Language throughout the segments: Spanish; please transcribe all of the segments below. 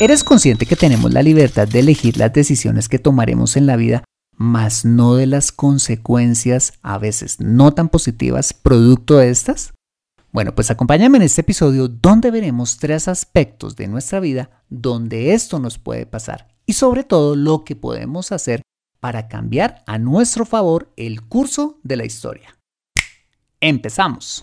¿Eres consciente que tenemos la libertad de elegir las decisiones que tomaremos en la vida, mas no de las consecuencias, a veces no tan positivas, producto de estas? Bueno, pues acompáñame en este episodio donde veremos tres aspectos de nuestra vida donde esto nos puede pasar y sobre todo lo que podemos hacer para cambiar a nuestro favor el curso de la historia. Empezamos.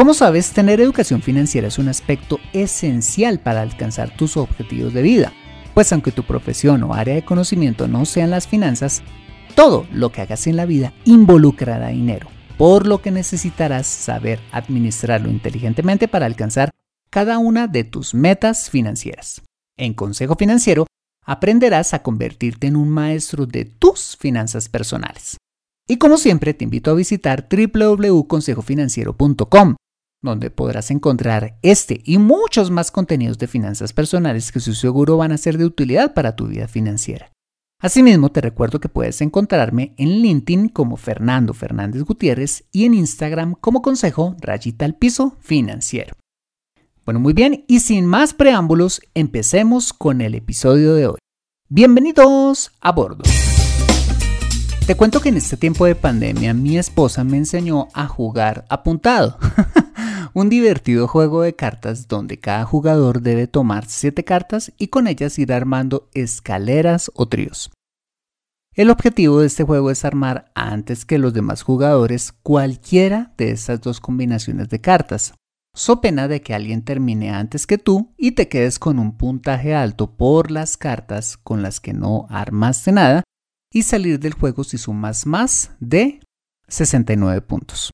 Como sabes, tener educación financiera es un aspecto esencial para alcanzar tus objetivos de vida, pues aunque tu profesión o área de conocimiento no sean las finanzas, todo lo que hagas en la vida involucrará dinero, por lo que necesitarás saber administrarlo inteligentemente para alcanzar cada una de tus metas financieras. En Consejo Financiero aprenderás a convertirte en un maestro de tus finanzas personales. Y como siempre te invito a visitar www.consejofinanciero.com, donde podrás encontrar este y muchos más contenidos de finanzas personales que su seguro van a ser de utilidad para tu vida financiera. Asimismo, te recuerdo que puedes encontrarme en LinkedIn como Fernando Fernández Gutiérrez y en Instagram como Consejo Rayita al Piso Financiero. Bueno, muy bien, y sin más preámbulos, empecemos con el episodio de hoy. Bienvenidos a bordo. Te cuento que en este tiempo de pandemia mi esposa me enseñó a jugar apuntado. un divertido juego de cartas donde cada jugador debe tomar 7 cartas y con ellas ir armando escaleras o tríos. El objetivo de este juego es armar antes que los demás jugadores cualquiera de estas dos combinaciones de cartas, so pena de que alguien termine antes que tú y te quedes con un puntaje alto por las cartas con las que no armaste nada y salir del juego si sumas más de 69 puntos.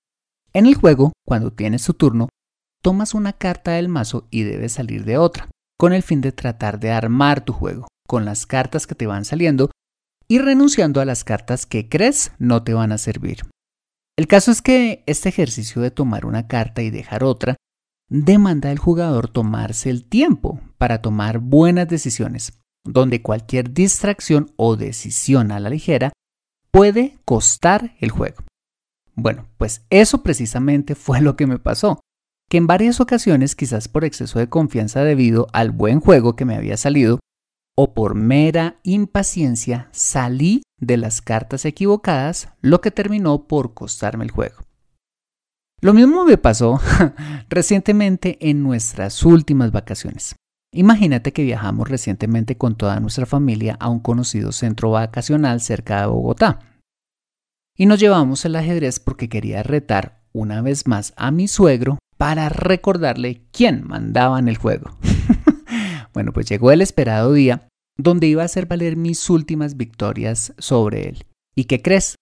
En el juego, cuando tienes tu turno, tomas una carta del mazo y debes salir de otra, con el fin de tratar de armar tu juego, con las cartas que te van saliendo y renunciando a las cartas que crees no te van a servir. El caso es que este ejercicio de tomar una carta y dejar otra demanda al jugador tomarse el tiempo para tomar buenas decisiones, donde cualquier distracción o decisión a la ligera puede costar el juego. Bueno, pues eso precisamente fue lo que me pasó, que en varias ocasiones, quizás por exceso de confianza debido al buen juego que me había salido, o por mera impaciencia, salí de las cartas equivocadas, lo que terminó por costarme el juego. Lo mismo me pasó recientemente en nuestras últimas vacaciones. Imagínate que viajamos recientemente con toda nuestra familia a un conocido centro vacacional cerca de Bogotá. Y nos llevamos el ajedrez porque quería retar una vez más a mi suegro para recordarle quién mandaba en el juego. bueno, pues llegó el esperado día donde iba a hacer valer mis últimas victorias sobre él. ¿Y qué crees?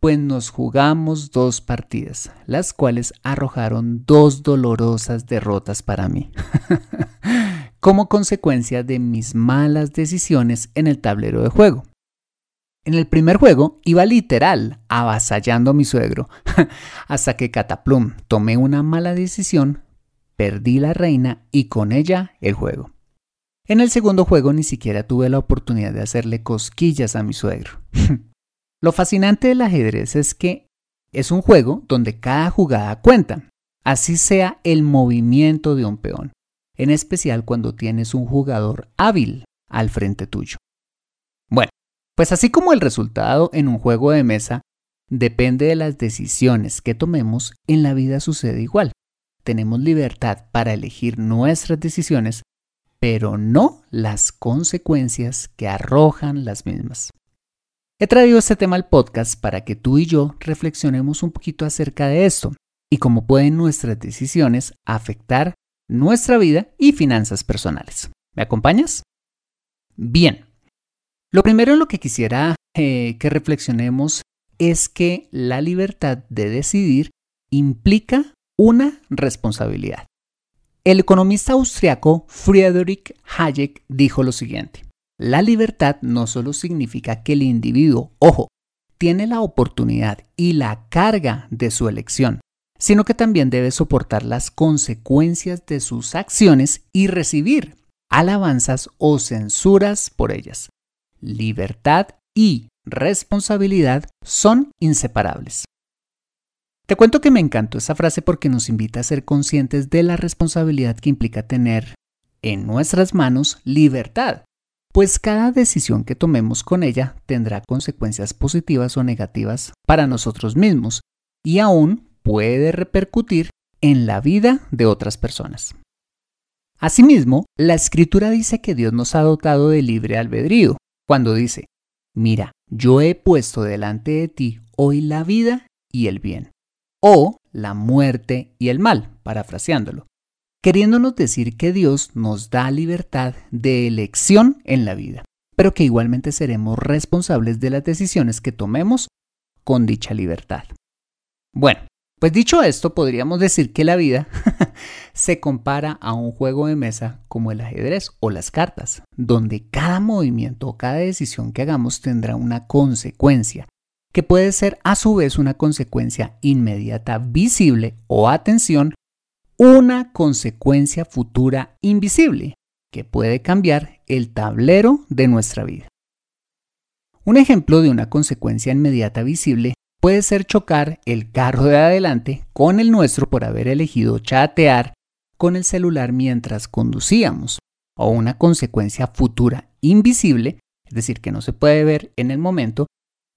Pues nos jugamos dos partidas, las cuales arrojaron dos dolorosas derrotas para mí. como consecuencia de mis malas decisiones en el tablero de juego. En el primer juego iba literal avasallando a mi suegro, hasta que Cataplum tomé una mala decisión, perdí la reina y con ella el juego. En el segundo juego ni siquiera tuve la oportunidad de hacerle cosquillas a mi suegro. Lo fascinante del ajedrez es que es un juego donde cada jugada cuenta, así sea el movimiento de un peón en especial cuando tienes un jugador hábil al frente tuyo. Pues así como el resultado en un juego de mesa depende de las decisiones que tomemos, en la vida sucede igual. tenemos libertad para elegir nuestras decisiones, pero no las consecuencias que arrojan las mismas. He traído este tema al podcast para que tú y yo reflexionemos un poquito acerca de esto y cómo pueden nuestras decisiones afectar nuestra vida y finanzas personales. ¿Me acompañas? Bien, lo primero en lo que quisiera eh, que reflexionemos es que la libertad de decidir implica una responsabilidad. El economista austriaco Friedrich Hayek dijo lo siguiente, la libertad no solo significa que el individuo, ojo, tiene la oportunidad y la carga de su elección, sino que también debe soportar las consecuencias de sus acciones y recibir alabanzas o censuras por ellas. Libertad y responsabilidad son inseparables. Te cuento que me encantó esa frase porque nos invita a ser conscientes de la responsabilidad que implica tener en nuestras manos libertad, pues cada decisión que tomemos con ella tendrá consecuencias positivas o negativas para nosotros mismos y aún puede repercutir en la vida de otras personas. Asimismo, la escritura dice que Dios nos ha dotado de libre albedrío, cuando dice, mira, yo he puesto delante de ti hoy la vida y el bien o la muerte y el mal, parafraseándolo, queriéndonos decir que Dios nos da libertad de elección en la vida, pero que igualmente seremos responsables de las decisiones que tomemos con dicha libertad. Bueno, pues dicho esto, podríamos decir que la vida se compara a un juego de mesa como el ajedrez o las cartas, donde cada movimiento o cada decisión que hagamos tendrá una consecuencia que puede ser a su vez una consecuencia inmediata visible o atención, una consecuencia futura invisible que puede cambiar el tablero de nuestra vida. Un ejemplo de una consecuencia inmediata visible puede ser chocar el carro de adelante con el nuestro por haber elegido chatear con el celular mientras conducíamos, o una consecuencia futura invisible, es decir, que no se puede ver en el momento,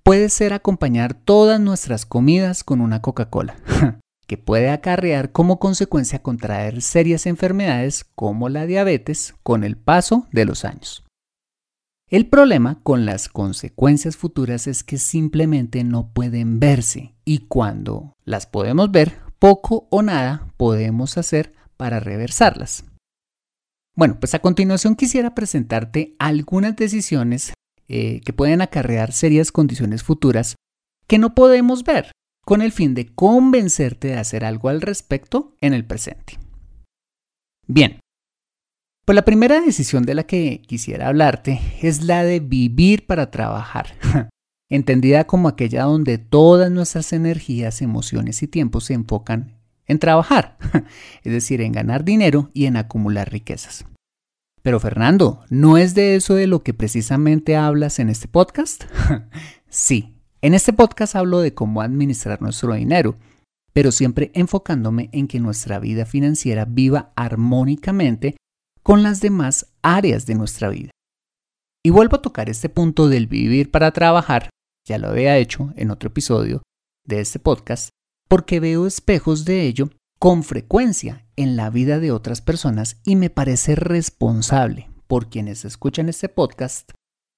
puede ser acompañar todas nuestras comidas con una Coca-Cola, que puede acarrear como consecuencia contraer serias enfermedades como la diabetes con el paso de los años. El problema con las consecuencias futuras es que simplemente no pueden verse y cuando las podemos ver, poco o nada podemos hacer para reversarlas. Bueno, pues a continuación quisiera presentarte algunas decisiones eh, que pueden acarrear serias condiciones futuras que no podemos ver, con el fin de convencerte de hacer algo al respecto en el presente. Bien, pues la primera decisión de la que quisiera hablarte es la de vivir para trabajar, entendida como aquella donde todas nuestras energías, emociones y tiempos se enfocan en trabajar, es decir, en ganar dinero y en acumular riquezas. Pero Fernando, ¿no es de eso de lo que precisamente hablas en este podcast? sí, en este podcast hablo de cómo administrar nuestro dinero, pero siempre enfocándome en que nuestra vida financiera viva armónicamente con las demás áreas de nuestra vida. Y vuelvo a tocar este punto del vivir para trabajar, ya lo había hecho en otro episodio de este podcast, porque veo espejos de ello con frecuencia en la vida de otras personas y me parece responsable por quienes escuchan este podcast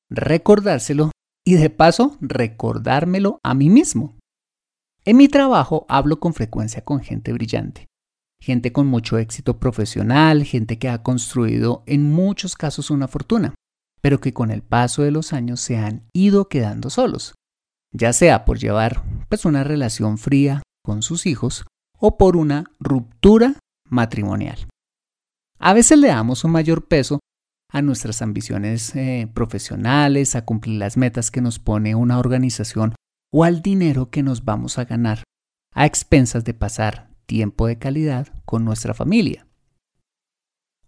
recordárselo y de paso recordármelo a mí mismo. En mi trabajo hablo con frecuencia con gente brillante, gente con mucho éxito profesional, gente que ha construido en muchos casos una fortuna, pero que con el paso de los años se han ido quedando solos, ya sea por llevar pues una relación fría con sus hijos o por una ruptura matrimonial. A veces le damos un mayor peso a nuestras ambiciones eh, profesionales, a cumplir las metas que nos pone una organización o al dinero que nos vamos a ganar, a expensas de pasar tiempo de calidad con nuestra familia.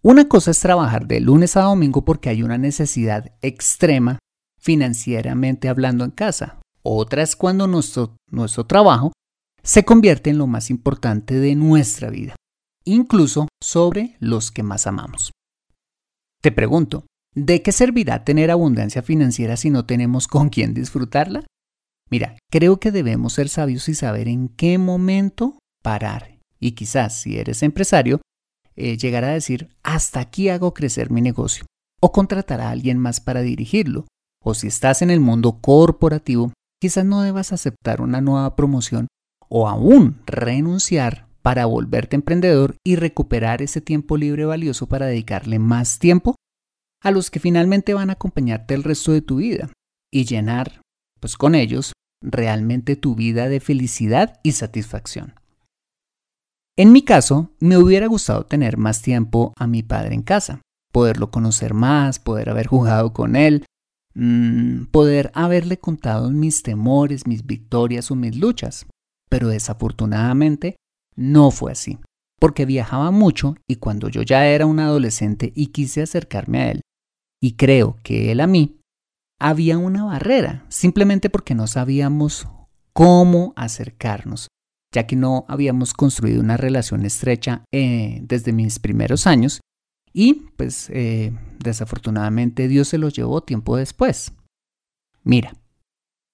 Una cosa es trabajar de lunes a domingo porque hay una necesidad extrema financieramente hablando en casa. Otra es cuando nuestro, nuestro trabajo se convierte en lo más importante de nuestra vida, incluso sobre los que más amamos. Te pregunto, ¿de qué servirá tener abundancia financiera si no tenemos con quién disfrutarla? Mira, creo que debemos ser sabios y saber en qué momento parar Y quizás si eres empresario, eh, llegar a decir, hasta aquí hago crecer mi negocio. O contratar a alguien más para dirigirlo. O si estás en el mundo corporativo, quizás no debas aceptar una nueva promoción o aún renunciar para volverte emprendedor y recuperar ese tiempo libre valioso para dedicarle más tiempo a los que finalmente van a acompañarte el resto de tu vida y llenar, pues con ellos, realmente tu vida de felicidad y satisfacción. En mi caso, me hubiera gustado tener más tiempo a mi padre en casa, poderlo conocer más, poder haber jugado con él, mm, poder haberle contado mis temores, mis victorias o mis luchas. Pero desafortunadamente no fue así, porque viajaba mucho y cuando yo ya era un adolescente y quise acercarme a él, y creo que él a mí, había una barrera, simplemente porque no sabíamos cómo acercarnos, ya que no habíamos construido una relación estrecha eh, desde mis primeros años y pues eh, desafortunadamente Dios se los llevó tiempo después. Mira,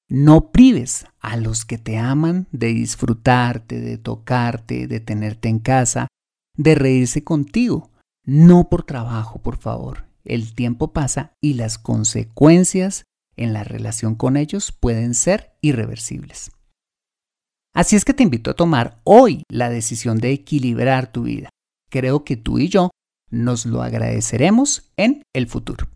no prives a los que te aman de disfrutarte, de tocarte, de tenerte en casa, de reírse contigo. No por trabajo, por favor. El tiempo pasa y las consecuencias en la relación con ellos pueden ser irreversibles. Así es que te invito a tomar hoy la decisión de equilibrar tu vida. Creo que tú y yo nos lo agradeceremos en el futuro.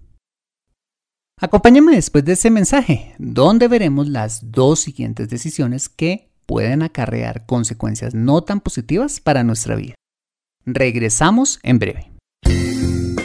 Acompáñame después de ese mensaje, donde veremos las dos siguientes decisiones que pueden acarrear consecuencias no tan positivas para nuestra vida. Regresamos en breve.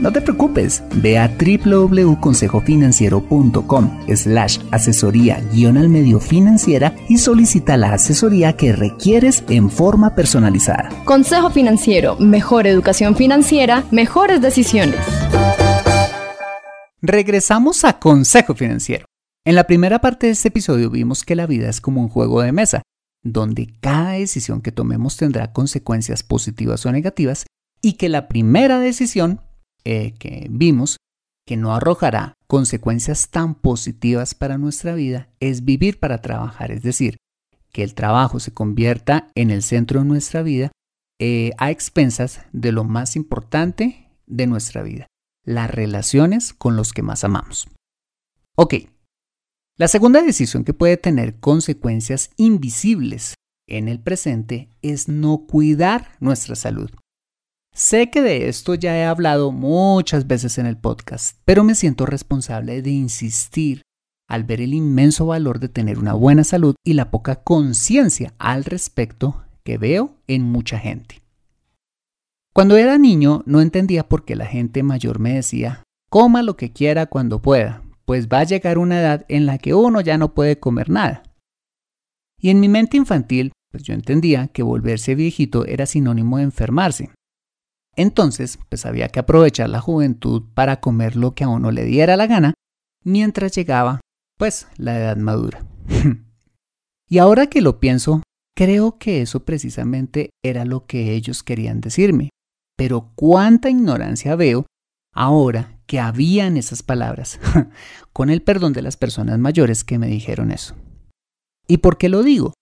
no te preocupes, ve a www.consejofinanciero.com slash asesoría guion al medio financiera y solicita la asesoría que requieres en forma personalizada. Consejo Financiero, mejor educación financiera, mejores decisiones. Regresamos a Consejo Financiero. En la primera parte de este episodio vimos que la vida es como un juego de mesa donde cada decisión que tomemos tendrá consecuencias positivas o negativas y que la primera decisión eh, que vimos que no arrojará consecuencias tan positivas para nuestra vida es vivir para trabajar, es decir, que el trabajo se convierta en el centro de nuestra vida eh, a expensas de lo más importante de nuestra vida, las relaciones con los que más amamos. Ok, la segunda decisión que puede tener consecuencias invisibles en el presente es no cuidar nuestra salud. Sé que de esto ya he hablado muchas veces en el podcast, pero me siento responsable de insistir al ver el inmenso valor de tener una buena salud y la poca conciencia al respecto que veo en mucha gente. Cuando era niño no entendía por qué la gente mayor me decía, coma lo que quiera cuando pueda, pues va a llegar una edad en la que uno ya no puede comer nada. Y en mi mente infantil, pues yo entendía que volverse viejito era sinónimo de enfermarse. Entonces, pues había que aprovechar la juventud para comer lo que a uno le diera la gana, mientras llegaba, pues, la edad madura. y ahora que lo pienso, creo que eso precisamente era lo que ellos querían decirme. Pero cuánta ignorancia veo ahora que habían esas palabras, con el perdón de las personas mayores que me dijeron eso. ¿Y por qué lo digo?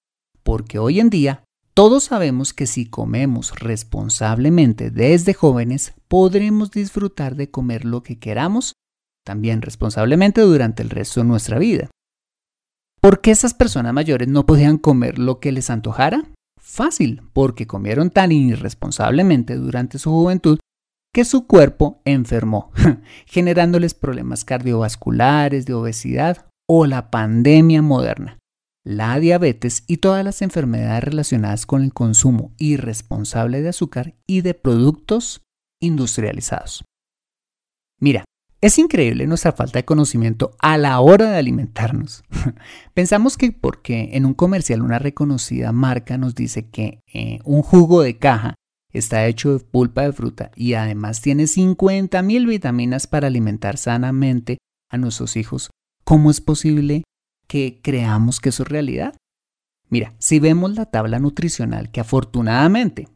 Porque hoy en día todos sabemos que si comemos responsablemente desde jóvenes, podremos disfrutar de comer lo que queramos, también responsablemente durante el resto de nuestra vida. ¿Por qué esas personas mayores no podían comer lo que les antojara? Fácil, porque comieron tan irresponsablemente durante su juventud que su cuerpo enfermó, generándoles problemas cardiovasculares, de obesidad o la pandemia moderna, la diabetes y todas las enfermedades relacionadas con el consumo irresponsable de azúcar y de productos industrializados. Mira, es increíble nuestra falta de conocimiento a la hora de alimentarnos. Pensamos que porque en un comercial una reconocida marca nos dice que eh, un jugo de caja Está hecho de pulpa de fruta y además tiene 50.000 vitaminas para alimentar sanamente a nuestros hijos, ¿cómo es posible que creamos que eso es realidad? Mira, si vemos la tabla nutricional que afortunadamente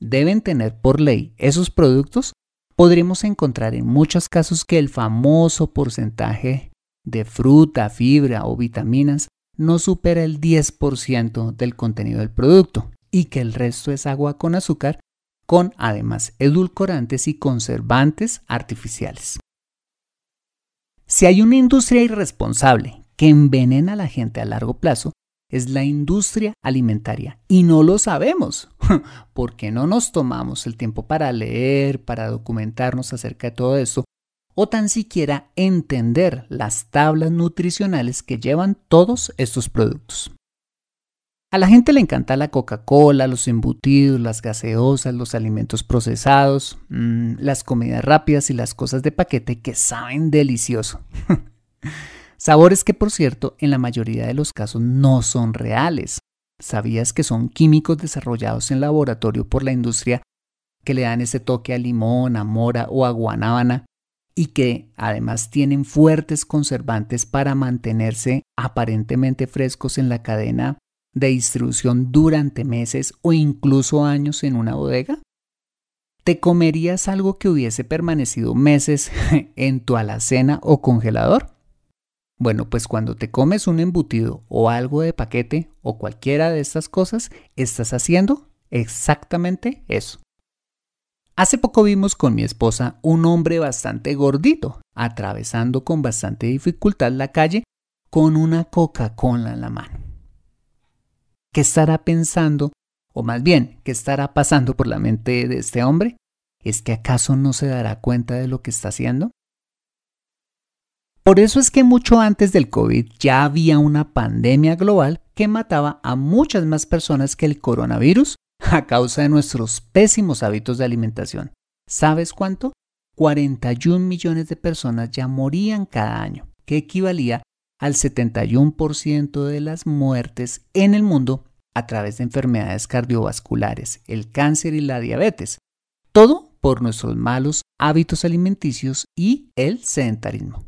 deben tener por ley esos productos, podremos encontrar en muchos casos que el famoso porcentaje de fruta, fibra o vitaminas no supera el 10% del contenido del producto y que el resto es agua con azúcar con además edulcorantes y conservantes artificiales. Si hay una industria irresponsable que envenena a la gente a largo plazo, es la industria alimentaria y no lo sabemos porque no nos tomamos el tiempo para leer, para documentarnos acerca de todo esto o tan siquiera entender las tablas nutricionales que llevan todos estos productos. A la gente le encanta la Coca-Cola, los embutidos, las gaseosas, los alimentos procesados, mmm, las comidas rápidas y las cosas de paquete que saben delicioso. Sabores que, por cierto, en la mayoría de los casos no son reales. ¿Sabías que son químicos desarrollados en laboratorio por la industria que le dan ese toque a limón, a mora o a guanábana y que además tienen fuertes conservantes para mantenerse aparentemente frescos en la cadena de distribución durante meses o incluso años en una bodega? ¿Te comerías algo que hubiese permanecido meses en tu alacena o congelador? Bueno, pues cuando te comes un embutido o algo de paquete o cualquiera de estas cosas, estás haciendo exactamente eso. Hace poco vimos con mi esposa un hombre bastante gordito, atravesando con bastante dificultad la calle con una Coca-Cola en la mano. ¿Qué estará pensando, o más bien, qué estará pasando por la mente de este hombre? ¿Es que acaso no se dará cuenta de lo que está haciendo? Por eso es que mucho antes del COVID ya había una pandemia global que mataba a muchas más personas que el coronavirus a causa de nuestros pésimos hábitos de alimentación. ¿Sabes cuánto? 41 millones de personas ya morían cada año, que equivalía al 71% de las muertes en el mundo a través de enfermedades cardiovasculares, el cáncer y la diabetes. Todo por nuestros malos hábitos alimenticios y el sedentarismo.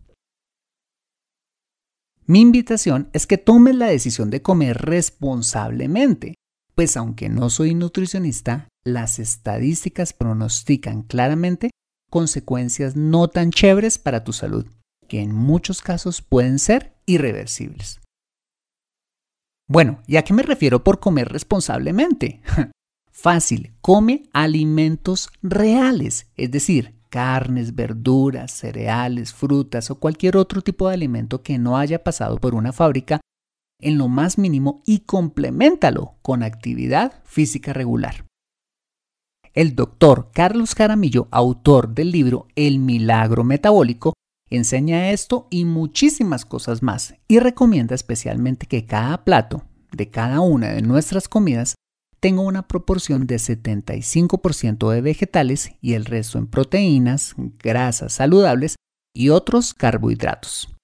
Mi invitación es que tomes la decisión de comer responsablemente, pues aunque no soy nutricionista, las estadísticas pronostican claramente consecuencias no tan chéveres para tu salud, que en muchos casos pueden ser irreversibles. Bueno, ¿y a qué me refiero por comer responsablemente? Fácil, come alimentos reales, es decir, carnes, verduras, cereales, frutas o cualquier otro tipo de alimento que no haya pasado por una fábrica en lo más mínimo y complementalo con actividad física regular. El doctor Carlos Caramillo, autor del libro El milagro metabólico, enseña esto y muchísimas cosas más y recomienda especialmente que cada plato de cada una de nuestras comidas tengo una proporción de 75% de vegetales y el resto en proteínas, grasas saludables y otros carbohidratos.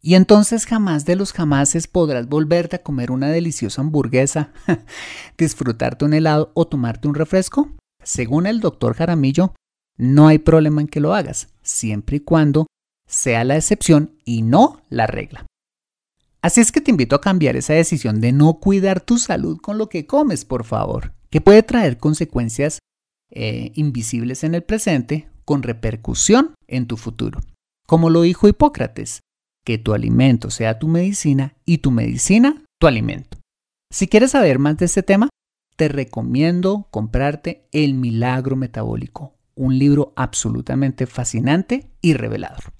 Y entonces jamás de los jamases podrás volverte a comer una deliciosa hamburguesa, disfrutarte un helado o tomarte un refresco. Según el doctor Jaramillo, no hay problema en que lo hagas, siempre y cuando sea la excepción y no la regla. Así es que te invito a cambiar esa decisión de no cuidar tu salud con lo que comes, por favor, que puede traer consecuencias eh, invisibles en el presente con repercusión en tu futuro. Como lo dijo Hipócrates, que tu alimento sea tu medicina y tu medicina tu alimento. Si quieres saber más de este tema, te recomiendo comprarte El Milagro Metabólico, un libro absolutamente fascinante y revelador.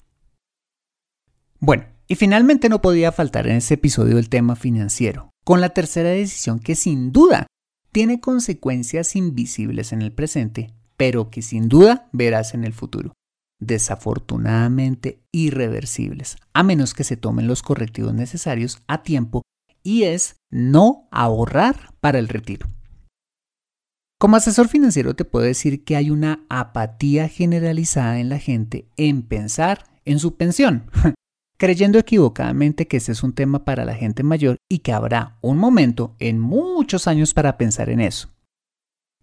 Bueno, y finalmente no podía faltar en este episodio el tema financiero, con la tercera decisión que sin duda tiene consecuencias invisibles en el presente, pero que sin duda verás en el futuro. Desafortunadamente irreversibles, a menos que se tomen los correctivos necesarios a tiempo, y es no ahorrar para el retiro. Como asesor financiero te puedo decir que hay una apatía generalizada en la gente en pensar en su pensión. Creyendo equivocadamente que ese es un tema para la gente mayor y que habrá un momento en muchos años para pensar en eso.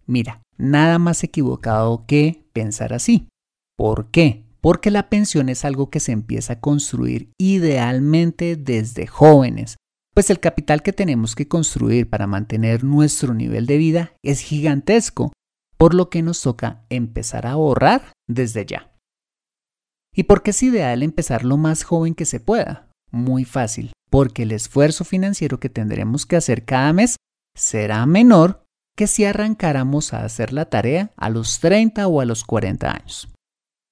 Mira, nada más equivocado que pensar así. ¿Por qué? porque la pensión es algo que se empieza a construir idealmente desde jóvenes, pues el capital que tenemos que construir para mantener nuestro nivel de vida es gigantesco, por lo que nos toca empezar a ahorrar desde ya. ¿Y por qué es ideal empezar lo más joven que se pueda? Muy fácil, porque el esfuerzo financiero que tendremos que hacer cada mes será menor que si arrancáramos a hacer la tarea a los 30 o a los 40 años.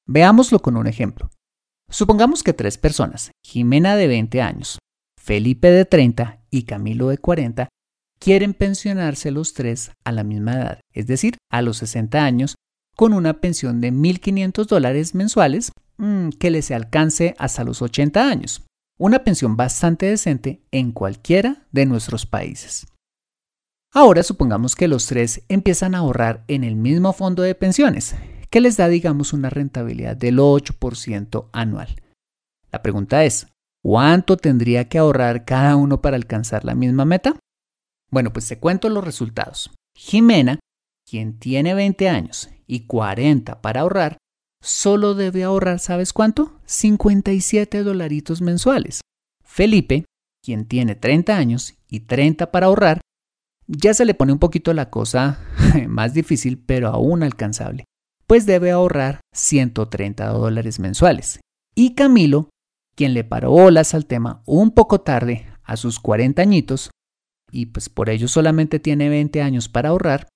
Veámoslo con un ejemplo. Supongamos que tres personas, Jimena de 20 años, Felipe de 30 y Camilo de 40, quieren pensionarse los tres a la misma edad, es decir, a los 60 años, con una pensión de 1.500 dólares mensuales mm, que les alcance hasta los 80 años. Una pensión bastante decente en cualquiera de nuestros países. Ahora supongamos que los tres empiezan a ahorrar en el mismo fondo de pensiones, que les da digamos una rentabilidad del 8% anual. La pregunta es, ¿cuánto tendría que ahorrar cada uno para alcanzar la misma meta? Bueno, pues te cuento los resultados. Jimena, quien tiene 20 años y 40 para ahorrar, solo debe ahorrar, ¿sabes cuánto? 57 dolaritos mensuales. Felipe, quien tiene 30 años y 30 para ahorrar, ya se le pone un poquito la cosa más difícil, pero aún alcanzable, pues debe ahorrar 130 dólares mensuales. Y Camilo, quien le paró bolas al tema un poco tarde, a sus 40 añitos, y pues por ello solamente tiene 20 años para ahorrar,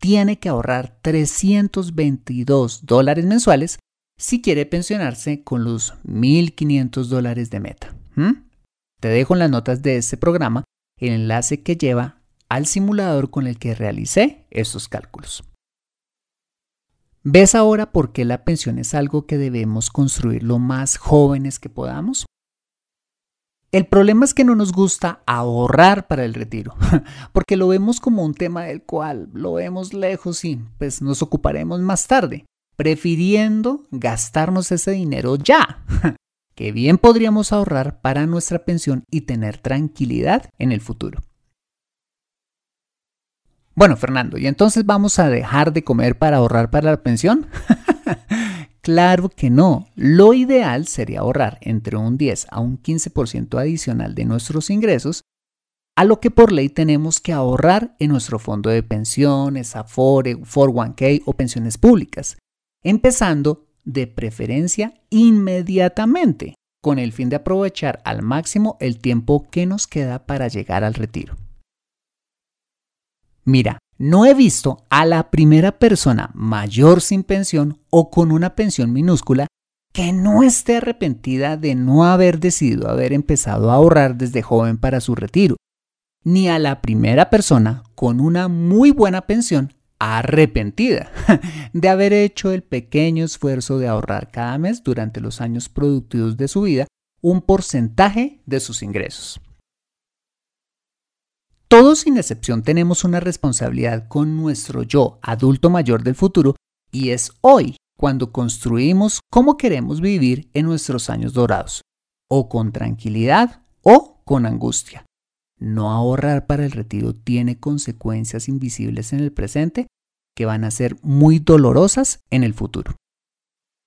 tiene que ahorrar 322 dólares mensuales si quiere pensionarse con los 1.500 dólares de meta. Te dejo en las notas de este programa el enlace que lleva al simulador con el que realicé estos cálculos. ¿Ves ahora por qué la pensión es algo que debemos construir lo más jóvenes que podamos? El problema es que no nos gusta ahorrar para el retiro, porque lo vemos como un tema del cual lo vemos lejos y pues nos ocuparemos más tarde, prefiriendo gastarnos ese dinero ya, que bien podríamos ahorrar para nuestra pensión y tener tranquilidad en el futuro. Bueno, Fernando, ¿y entonces vamos a dejar de comer para ahorrar para la pensión? claro que no. Lo ideal sería ahorrar entre un 10 a un 15% adicional de nuestros ingresos a lo que por ley tenemos que ahorrar en nuestro fondo de pensiones, Afore, 401k o pensiones públicas, empezando de preferencia inmediatamente, con el fin de aprovechar al máximo el tiempo que nos queda para llegar al retiro. Mira, no he visto a la primera persona mayor sin pensión o con una pensión minúscula que no esté arrepentida de no haber decidido haber empezado a ahorrar desde joven para su retiro, ni a la primera persona con una muy buena pensión arrepentida de haber hecho el pequeño esfuerzo de ahorrar cada mes durante los años productivos de su vida un porcentaje de sus ingresos. Todos sin excepción tenemos una responsabilidad con nuestro yo adulto mayor del futuro y es hoy cuando construimos cómo queremos vivir en nuestros años dorados, o con tranquilidad o con angustia. No ahorrar para el retiro tiene consecuencias invisibles en el presente que van a ser muy dolorosas en el futuro.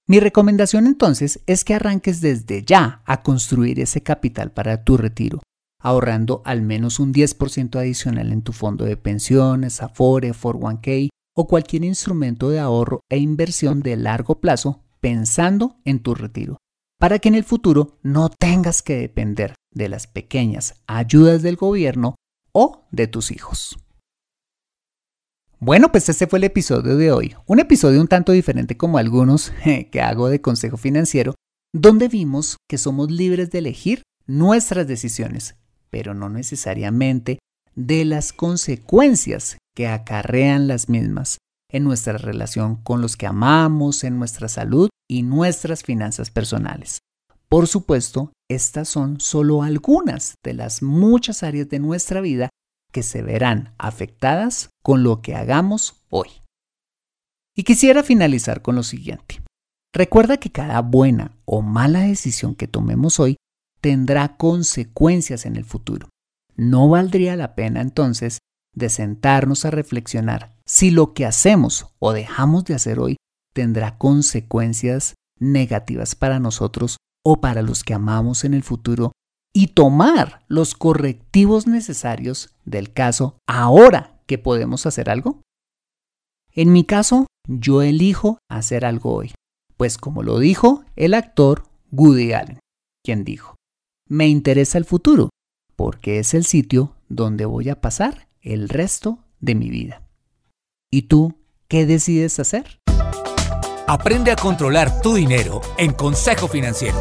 Mi recomendación entonces es que arranques desde ya a construir ese capital para tu retiro ahorrando al menos un 10% adicional en tu fondo de pensiones, Afore, 401k o cualquier instrumento de ahorro e inversión de largo plazo pensando en tu retiro, para que en el futuro no tengas que depender de las pequeñas ayudas del gobierno o de tus hijos. Bueno, pues este fue el episodio de hoy, un episodio un tanto diferente como algunos que hago de consejo financiero, donde vimos que somos libres de elegir nuestras decisiones pero no necesariamente de las consecuencias que acarrean las mismas en nuestra relación con los que amamos, en nuestra salud y nuestras finanzas personales. Por supuesto, estas son solo algunas de las muchas áreas de nuestra vida que se verán afectadas con lo que hagamos hoy. Y quisiera finalizar con lo siguiente. Recuerda que cada buena o mala decisión que tomemos hoy tendrá consecuencias en el futuro. No valdría la pena entonces de sentarnos a reflexionar si lo que hacemos o dejamos de hacer hoy tendrá consecuencias negativas para nosotros o para los que amamos en el futuro y tomar los correctivos necesarios del caso ahora que podemos hacer algo? En mi caso, yo elijo hacer algo hoy, pues como lo dijo el actor Woody Allen, quien dijo, me interesa el futuro, porque es el sitio donde voy a pasar el resto de mi vida. ¿Y tú qué decides hacer? Aprende a controlar tu dinero en Consejo Financiero.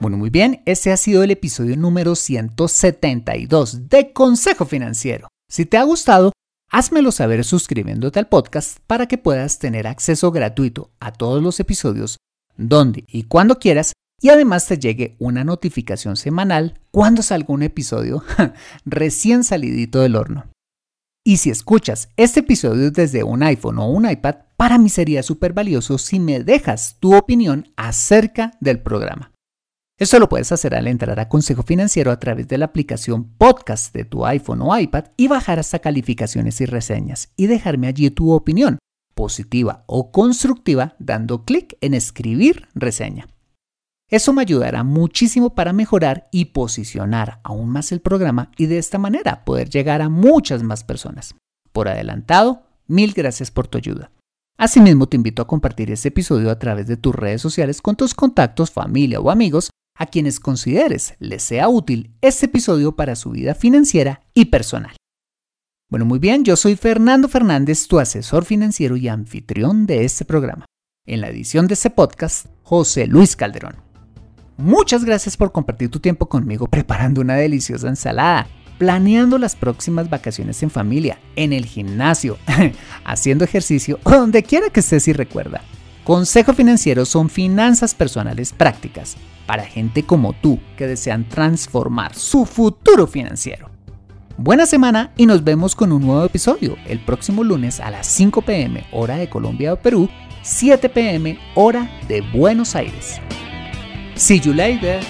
Bueno, muy bien, ese ha sido el episodio número 172 de Consejo Financiero. Si te ha gustado, házmelo saber suscribiéndote al podcast para que puedas tener acceso gratuito a todos los episodios donde y cuando quieras y además te llegue una notificación semanal cuando salga un episodio recién salidito del horno. Y si escuchas este episodio desde un iPhone o un iPad, para mí sería súper valioso si me dejas tu opinión acerca del programa. Esto lo puedes hacer al entrar a Consejo Financiero a través de la aplicación podcast de tu iPhone o iPad y bajar hasta calificaciones y reseñas y dejarme allí tu opinión, positiva o constructiva, dando clic en escribir reseña. Eso me ayudará muchísimo para mejorar y posicionar aún más el programa y de esta manera poder llegar a muchas más personas. Por adelantado, mil gracias por tu ayuda. Asimismo, te invito a compartir este episodio a través de tus redes sociales con tus contactos, familia o amigos a quienes consideres les sea útil este episodio para su vida financiera y personal. Bueno, muy bien, yo soy Fernando Fernández, tu asesor financiero y anfitrión de este programa. En la edición de este podcast, José Luis Calderón. Muchas gracias por compartir tu tiempo conmigo preparando una deliciosa ensalada, planeando las próximas vacaciones en familia, en el gimnasio, haciendo ejercicio o donde quiera que estés y recuerda. Consejo Financiero son finanzas personales prácticas para gente como tú que desean transformar su futuro financiero. Buena semana y nos vemos con un nuevo episodio el próximo lunes a las 5 pm hora de Colombia o Perú, 7 pm hora de Buenos Aires. See you later.